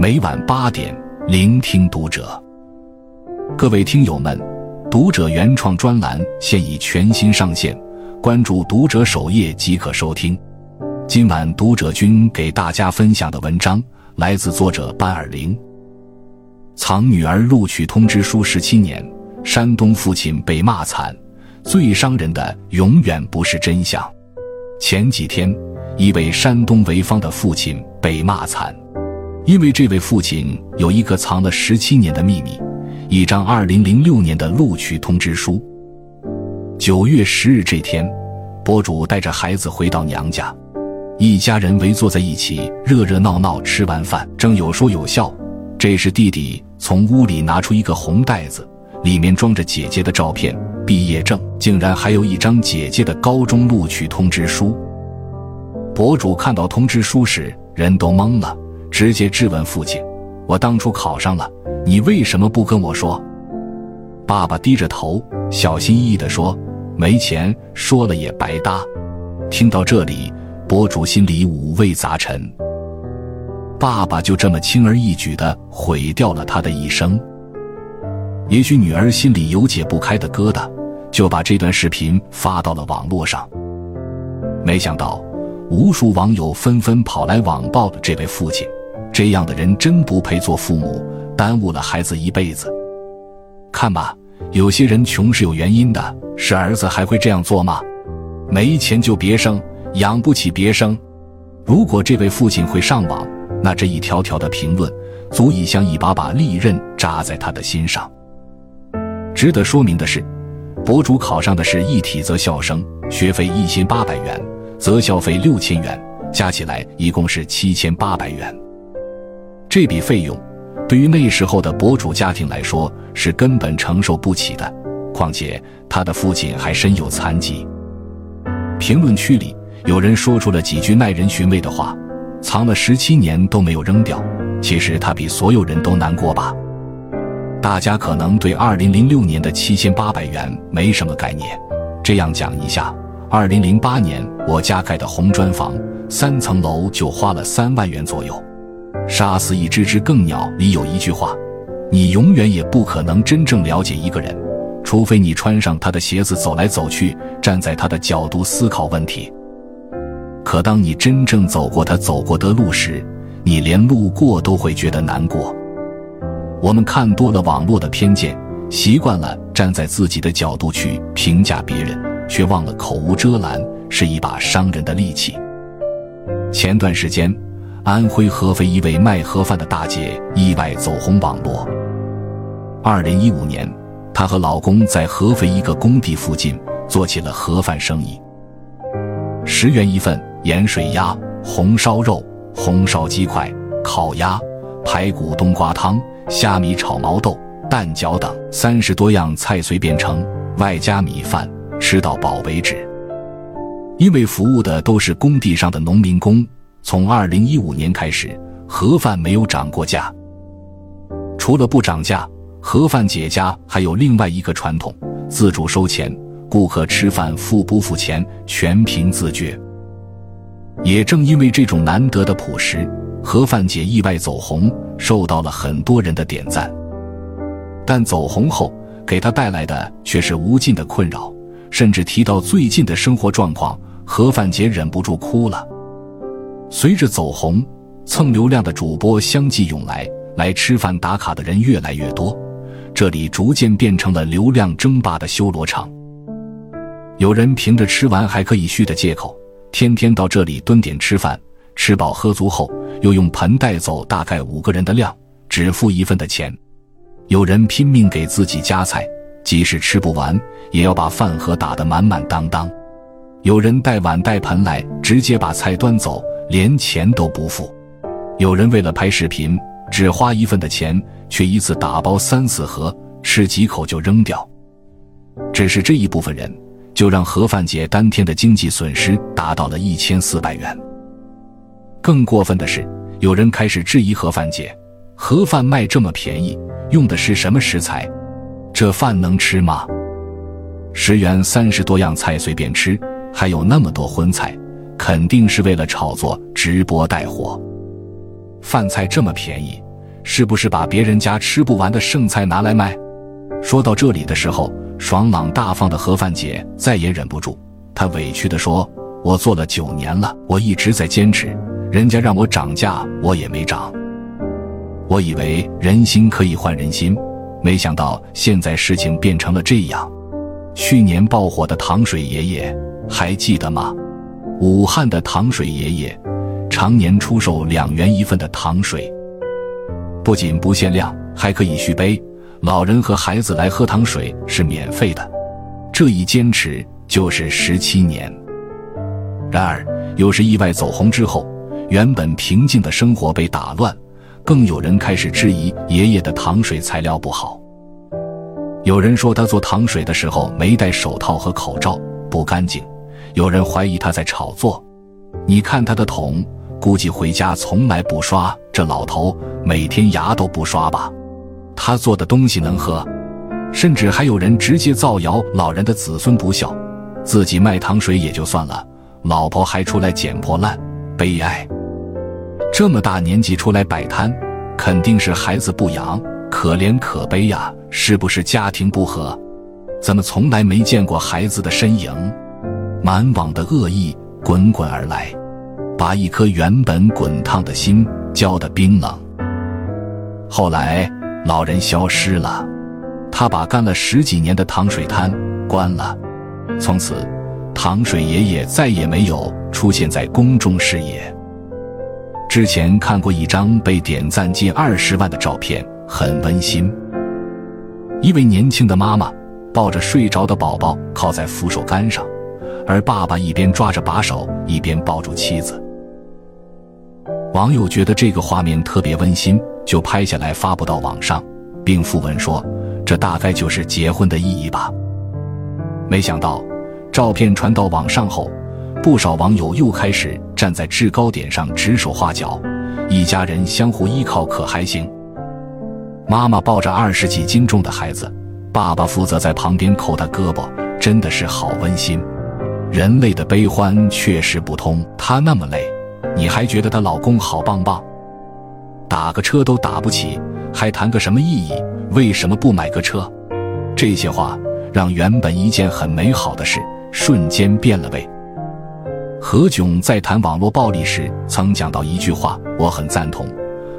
每晚八点，聆听读者。各位听友们，读者原创专栏现已全新上线，关注读者首页即可收听。今晚读者君给大家分享的文章来自作者班尔林。藏女儿录取通知书十七年，山东父亲被骂惨，最伤人的永远不是真相。前几天，一位山东潍坊的父亲被骂惨，因为这位父亲有一个藏了十七年的秘密——一张二零零六年的录取通知书。九月十日这天，博主带着孩子回到娘家。一家人围坐在一起，热热闹闹吃完饭，正有说有笑。这时，弟弟从屋里拿出一个红袋子，里面装着姐姐的照片、毕业证，竟然还有一张姐姐的高中录取通知书。博主看到通知书时，人都懵了，直接质问父亲：“我当初考上了，你为什么不跟我说？”爸爸低着头，小心翼翼地说：“没钱，说了也白搭。”听到这里。博主心里五味杂陈，爸爸就这么轻而易举的毁掉了他的一生。也许女儿心里有解不开的疙瘩，就把这段视频发到了网络上。没想到，无数网友纷纷跑来网暴这位父亲，这样的人真不配做父母，耽误了孩子一辈子。看吧，有些人穷是有原因的，是儿子还会这样做吗？没钱就别生。养不起别生。如果这位父亲会上网，那这一条条的评论足以像一把把利刃扎在他的心上。值得说明的是，博主考上的是一体择校生，学费一千八百元，择校费六千元，加起来一共是七千八百元。这笔费用对于那时候的博主家庭来说是根本承受不起的，况且他的父亲还身有残疾。评论区里。有人说出了几句耐人寻味的话，藏了十七年都没有扔掉。其实他比所有人都难过吧？大家可能对二零零六年的七千八百元没什么概念。这样讲一下：二零零八年我家盖的红砖房，三层楼就花了三万元左右。杀死一只只更鸟里有一句话：你永远也不可能真正了解一个人，除非你穿上他的鞋子走来走去，站在他的角度思考问题。可当你真正走过他走过的路时，你连路过都会觉得难过。我们看多了网络的偏见，习惯了站在自己的角度去评价别人，却忘了口无遮拦是一把伤人的利器。前段时间，安徽合肥一位卖盒饭的大姐意外走红网络。二零一五年，她和老公在合肥一个工地附近做起了盒饭生意，十元一份。盐水鸭、红烧肉、红烧鸡块、烤鸭、排骨冬瓜汤、虾米炒毛豆、蛋饺等三十多样菜随便盛，外加米饭，吃到饱为止。因为服务的都是工地上的农民工，从二零一五年开始，盒饭没有涨过价。除了不涨价，盒饭姐家还有另外一个传统：自主收钱，顾客吃饭付不付钱全凭自觉。也正因为这种难得的朴实，盒饭姐意外走红，受到了很多人的点赞。但走红后，给她带来的却是无尽的困扰，甚至提到最近的生活状况，盒饭姐忍不住哭了。随着走红，蹭流量的主播相继涌来，来吃饭打卡的人越来越多，这里逐渐变成了流量争霸的修罗场。有人凭着吃完还可以续的借口。天天到这里蹲点吃饭，吃饱喝足后，又用盆带走大概五个人的量，只付一份的钱。有人拼命给自己夹菜，即使吃不完，也要把饭盒打得满满当当。有人带碗带盆来，直接把菜端走，连钱都不付。有人为了拍视频，只花一份的钱，却一次打包三四盒，吃几口就扔掉。只是这一部分人。就让盒饭姐当天的经济损失达到了一千四百元。更过分的是，有人开始质疑盒饭姐：盒饭卖这么便宜，用的是什么食材？这饭能吃吗？十元三十多样菜随便吃，还有那么多荤菜，肯定是为了炒作、直播带货。饭菜这么便宜，是不是把别人家吃不完的剩菜拿来卖？说到这里的时候，爽朗大方的盒饭姐再也忍不住，她委屈地说：“我做了九年了，我一直在坚持，人家让我涨价，我也没涨。我以为人心可以换人心，没想到现在事情变成了这样。去年爆火的糖水爷爷还记得吗？武汉的糖水爷爷常年出售两元一份的糖水，不仅不限量，还可以续杯。”老人和孩子来喝糖水是免费的，这一坚持就是十七年。然而，又是意外走红之后，原本平静的生活被打乱，更有人开始质疑爷爷的糖水材料不好。有人说他做糖水的时候没戴手套和口罩，不干净；有人怀疑他在炒作。你看他的桶，估计回家从来不刷，这老头每天牙都不刷吧。他做的东西能喝，甚至还有人直接造谣老人的子孙不孝，自己卖糖水也就算了，老婆还出来捡破烂，悲哀。这么大年纪出来摆摊，肯定是孩子不养，可怜可悲呀！是不是家庭不和？怎么从来没见过孩子的身影？满网的恶意滚滚而来，把一颗原本滚烫的心浇得冰冷。后来。老人消失了，他把干了十几年的糖水摊关了，从此，糖水爷爷再也没有出现在公众视野。之前看过一张被点赞近二十万的照片，很温馨。一位年轻的妈妈抱着睡着的宝宝靠在扶手杆上，而爸爸一边抓着把手，一边抱住妻子。网友觉得这个画面特别温馨。就拍下来发布到网上，并附文说：“这大概就是结婚的意义吧。”没想到，照片传到网上后，不少网友又开始站在制高点上指手画脚。一家人相互依靠，可还行？妈妈抱着二十几斤重的孩子，爸爸负责在旁边扣他胳膊，真的是好温馨。人类的悲欢确实不通，她那么累，你还觉得她老公好棒棒？打个车都打不起，还谈个什么意义？为什么不买个车？这些话让原本一件很美好的事瞬间变了味。何炅在谈网络暴力时曾讲到一句话，我很赞同：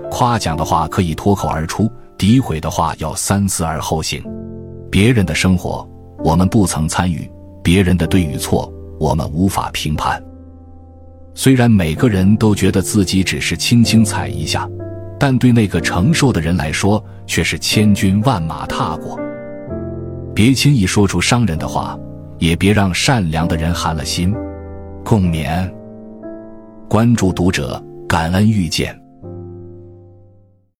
夸奖的话可以脱口而出，诋毁的话要三思而后行。别人的生活我们不曾参与，别人的对与错我们无法评判。虽然每个人都觉得自己只是轻轻踩一下。但对那个承受的人来说，却是千军万马踏过。别轻易说出伤人的话，也别让善良的人寒了心。共勉。关注读者，感恩遇见。